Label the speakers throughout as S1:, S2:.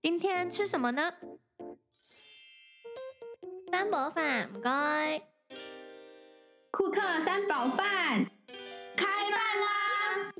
S1: 今天吃什么呢？
S2: 三宝饭，唔该。
S3: 库克三宝饭，开饭啦！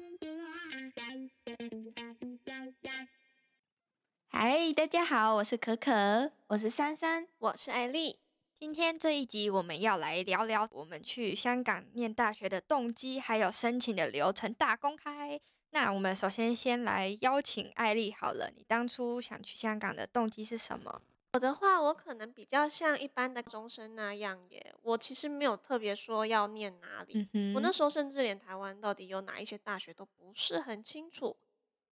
S4: 嗨，大家好，我是可可，
S1: 我是珊珊，
S2: 我是艾丽。
S4: 今天这一集我们要来聊聊我们去香港念大学的动机，还有申请的流程大公开。那我们首先先来邀请艾丽好了，你当初想去香港的动机是什么？
S2: 我的话，我可能比较像一般的中生那样耶。我其实没有特别说要念哪里，我那时候甚至连台湾到底有哪一些大学都不是很清楚。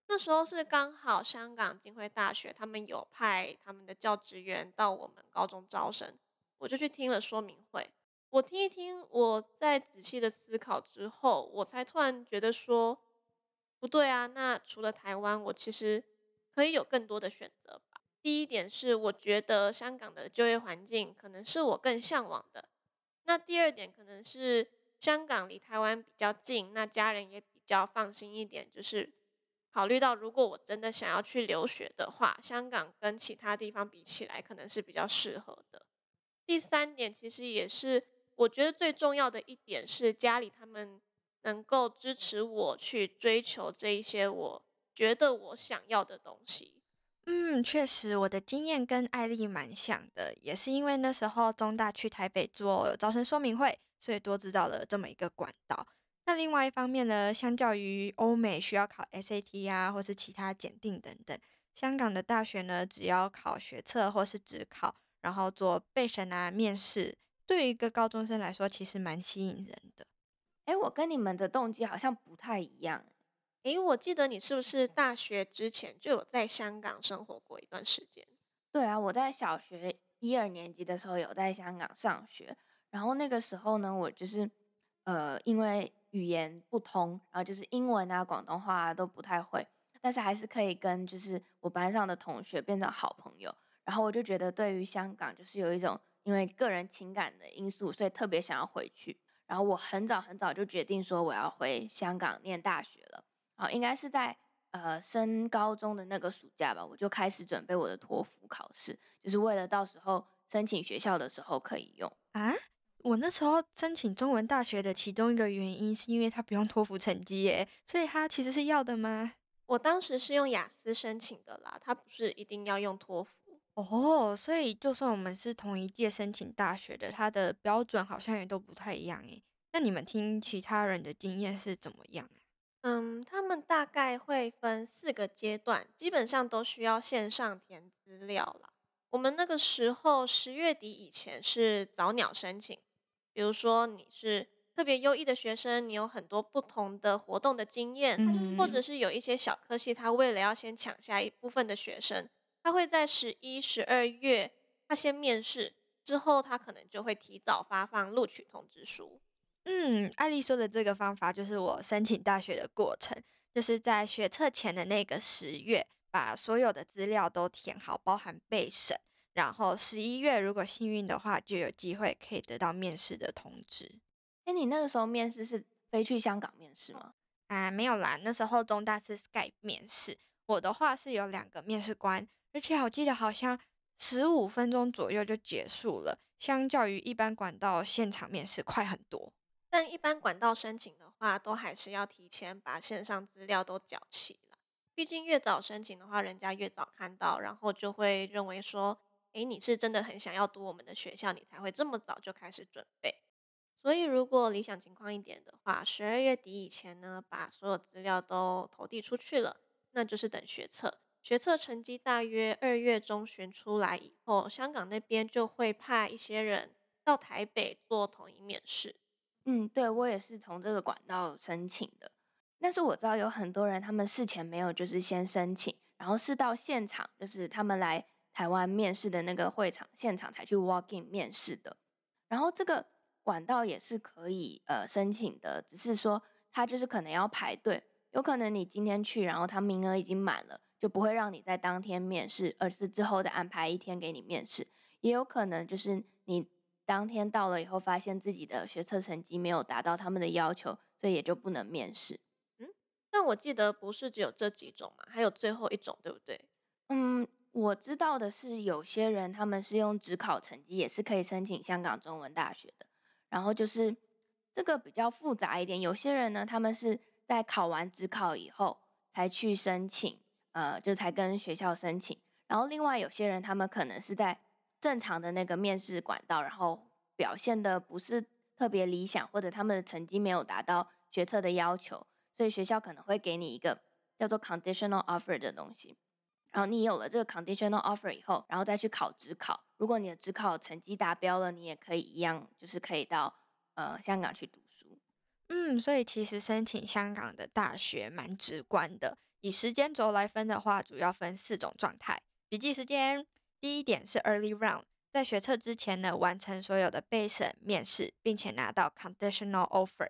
S2: 那时候是刚好香港浸会大学他们有派他们的教职员到我们高中招生，我就去听了说明会。我听一听，我在仔细的思考之后，我才突然觉得说。不对啊，那除了台湾，我其实可以有更多的选择吧。第一点是，我觉得香港的就业环境可能是我更向往的。那第二点可能是香港离台湾比较近，那家人也比较放心一点。就是考虑到如果我真的想要去留学的话，香港跟其他地方比起来，可能是比较适合的。第三点其实也是我觉得最重要的一点是家里他们。能够支持我去追求这一些我觉得我想要的东西。
S4: 嗯，确实，我的经验跟艾丽蛮像的，也是因为那时候中大去台北做招生说明会，所以多知道了这么一个管道。那另外一方面呢，相较于欧美需要考 SAT 啊，或是其他检定等等，香港的大学呢，只要考学测或是只考，然后做备审啊、面试，对于一个高中生来说，其实蛮吸引人的。
S1: 哎，我跟你们的动机好像不太一样。
S2: 哎，我记得你是不是大学之前就有在香港生活过一段时间？
S1: 对啊，我在小学一二年级的时候有在香港上学，然后那个时候呢，我就是呃，因为语言不通，然后就是英文啊、广东话啊都不太会，但是还是可以跟就是我班上的同学变成好朋友。然后我就觉得对于香港就是有一种因为个人情感的因素，所以特别想要回去。然后我很早很早就决定说我要回香港念大学了，啊，应该是在呃升高中的那个暑假吧，我就开始准备我的托福考试，就是为了到时候申请学校的时候可以用
S4: 啊。我那时候申请中文大学的其中一个原因是因为它不用托福成绩耶，所以它其实是要的吗？
S2: 我当时是用雅思申请的啦，它不是一定要用托福。
S4: 哦，所以就算我们是同一届申请大学的，它的标准好像也都不太一样诶。那你们听其他人的经验是怎么样啊？
S2: 嗯，他们大概会分四个阶段，基本上都需要线上填资料了。我们那个时候十月底以前是早鸟申请，比如说你是特别优异的学生，你有很多不同的活动的经验，或者是有一些小科系，他为了要先抢下一部分的学生。他会在十一、十二月，他先面试，之后他可能就会提早发放录取通知书。
S4: 嗯，艾丽说的这个方法就是我申请大学的过程，就是在学测前的那个十月，把所有的资料都填好，包含备审，然后十一月如果幸运的话，就有机会可以得到面试的通知。
S1: 哎，你那个时候面试是飞去香港面试吗？
S4: 啊，没有啦，那时候中大是 Skype 面试，我的话是有两个面试官。而且我记得好像十五分钟左右就结束了，相较于一般管道现场面试快很多。
S2: 但一般管道申请的话，都还是要提前把线上资料都缴齐了。毕竟越早申请的话，人家越早看到，然后就会认为说，诶，你是真的很想要读我们的学校，你才会这么早就开始准备。所以如果理想情况一点的话，十二月底以前呢，把所有资料都投递出去了，那就是等学测。决策成绩大约二月中旬出来以后，香港那边就会派一些人到台北做统一面试。
S1: 嗯，对我也是从这个管道申请的。但是我知道有很多人，他们事前没有就是先申请，然后是到现场，就是他们来台湾面试的那个会场现场才去 walk in 面试的。然后这个管道也是可以呃申请的，只是说他就是可能要排队，有可能你今天去，然后他名额已经满了。就不会让你在当天面试，而是之后再安排一天给你面试。也有可能就是你当天到了以后，发现自己的学测成绩没有达到他们的要求，所以也就不能面试。
S2: 嗯，但我记得不是只有这几种嘛，还有最后一种，对不对？
S1: 嗯，我知道的是，有些人他们是用只考成绩也是可以申请香港中文大学的。然后就是这个比较复杂一点，有些人呢，他们是在考完只考以后才去申请，呃，就才跟学校申请。然后另外有些人，他们可能是在正常的那个面试管道，然后表现的不是特别理想，或者他们的成绩没有达到学测的要求，所以学校可能会给你一个叫做 conditional offer 的东西。然后你有了这个 conditional offer 以后，然后再去考职考。如果你的职考成绩达标了，你也可以一样，就是可以到呃香港去读书。
S4: 嗯，所以其实申请香港的大学蛮直观的。以时间轴来分的话，主要分四种状态。笔记时间，第一点是 early round，在学测之前呢，完成所有的备审、面试，并且拿到 conditional offer。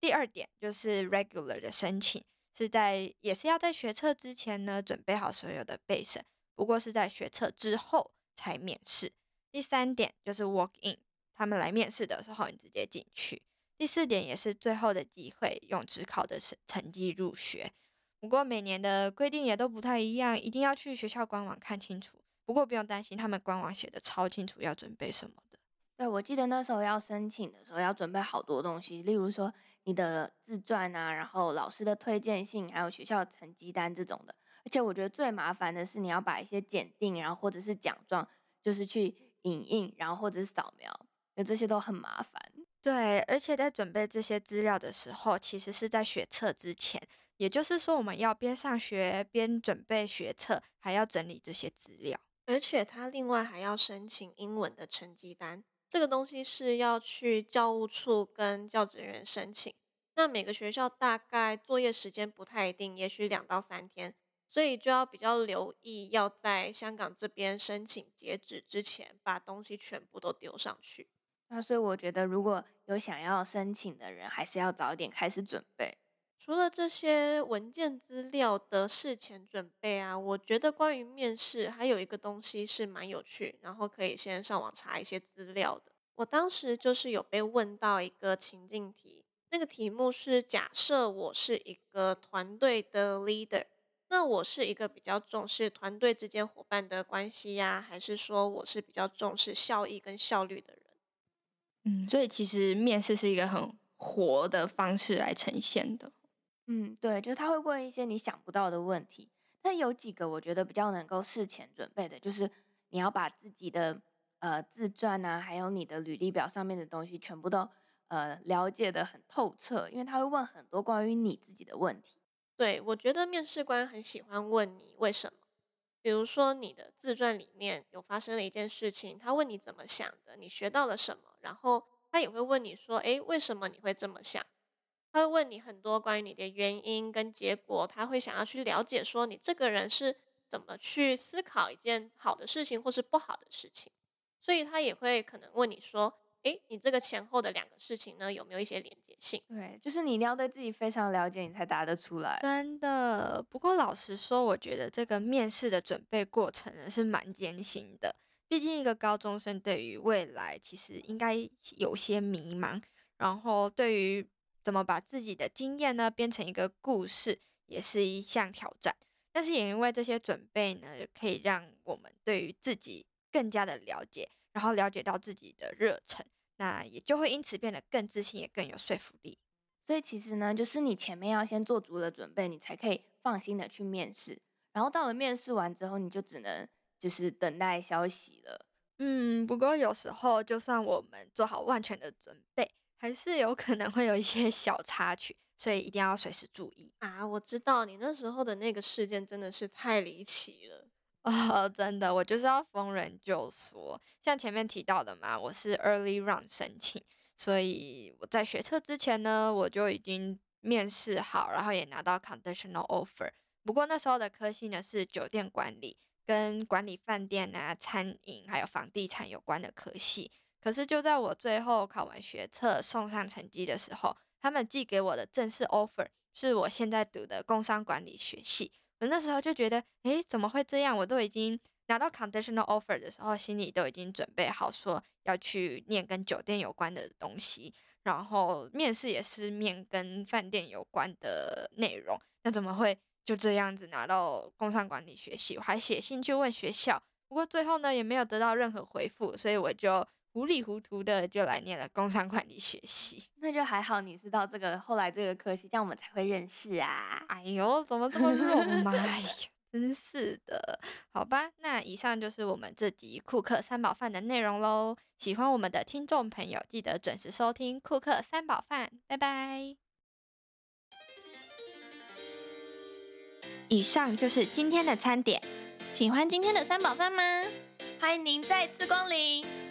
S4: 第二点就是 regular 的申请。是在也是要在学测之前呢，准备好所有的备审，不过是在学测之后才面试。第三点就是 walk in，他们来面试的时候你直接进去。第四点也是最后的机会，用职考的成成绩入学。不过每年的规定也都不太一样，一定要去学校官网看清楚。不过不用担心，他们官网写的超清楚要准备什么的。
S1: 对，我记得那时候要申请的时候要准备好多东西，例如说你的自传啊，然后老师的推荐信，还有学校成绩单这种的。而且我觉得最麻烦的是你要把一些检定，然后或者是奖状，就是去影印，然后或者是扫描，因为这些都很麻烦。
S4: 对，而且在准备这些资料的时候，其实是在学测之前，也就是说我们要边上学边准备学测，还要整理这些资料，
S2: 而且他另外还要申请英文的成绩单。这个东西是要去教务处跟教职员申请，那每个学校大概作业时间不太一定，也许两到三天，所以就要比较留意，要在香港这边申请截止之前，把东西全部都丢上去。
S1: 那所以我觉得，如果有想要申请的人，还是要早点开始准备。
S2: 除了这些文件资料的事前准备啊，我觉得关于面试还有一个东西是蛮有趣，然后可以先上网查一些资料的。我当时就是有被问到一个情境题，那个题目是假设我是一个团队的 leader，那我是一个比较重视团队之间伙伴的关系呀，还是说我是比较重视效益跟效率的人？
S3: 嗯，所以其实面试是一个很活的方式来呈现的。
S1: 嗯，对，就是他会问一些你想不到的问题，但有几个我觉得比较能够事前准备的，就是你要把自己的呃自传啊，还有你的履历表上面的东西全部都呃了解的很透彻，因为他会问很多关于你自己的问题。
S2: 对，我觉得面试官很喜欢问你为什么，比如说你的自传里面有发生了一件事情，他问你怎么想的，你学到了什么，然后他也会问你说，诶，为什么你会这么想？他会问你很多关于你的原因跟结果，他会想要去了解说你这个人是怎么去思考一件好的事情或是不好的事情，所以他也会可能问你说，诶，你这个前后的两个事情呢有没有一些连接性？
S1: 对，就是你一定要对自己非常了解，你才答得出来。
S4: 真的，不过老实说，我觉得这个面试的准备过程呢是蛮艰辛的，毕竟一个高中生对于未来其实应该有些迷茫，然后对于。怎么把自己的经验呢变成一个故事，也是一项挑战。但是也因为这些准备呢，可以让我们对于自己更加的了解，然后了解到自己的热忱，那也就会因此变得更自信，也更有说服力。
S1: 所以其实呢，就是你前面要先做足了准备，你才可以放心的去面试。然后到了面试完之后，你就只能就是等待消息了。
S4: 嗯，不过有时候就算我们做好万全的准备。还是有可能会有一些小插曲，所以一定要随时注意
S2: 啊！我知道你那时候的那个事件真的是太离奇了
S4: 哦！真的，我就是要逢人就说，像前面提到的嘛，我是 early round 申请，所以我在学车之前呢，我就已经面试好，然后也拿到 conditional offer。不过那时候的科系呢是酒店管理，跟管理饭店啊、餐饮还有房地产有关的科系。可是就在我最后考完学测送上成绩的时候，他们寄给我的正式 offer 是我现在读的工商管理学系。我那时候就觉得，诶，怎么会这样？我都已经拿到 conditional offer 的时候，心里都已经准备好说要去念跟酒店有关的东西，然后面试也是面跟饭店有关的内容，那怎么会？就这样子拿到工商管理学系，我还写信去问学校，不过最后呢也没有得到任何回复，所以我就糊里糊涂的就来念了工商管理学系。
S1: 那就还好，你知道这个后来这个科系，这样我们才会认识啊。
S4: 哎呦，怎么这么肉麻呀？真是的，好吧，那以上就是我们这集库克三宝饭的内容喽。喜欢我们的听众朋友，记得准时收听库克三宝饭，拜拜。以上就是今天的餐点，
S1: 喜欢今天的三宝饭吗？欢迎您再次光临。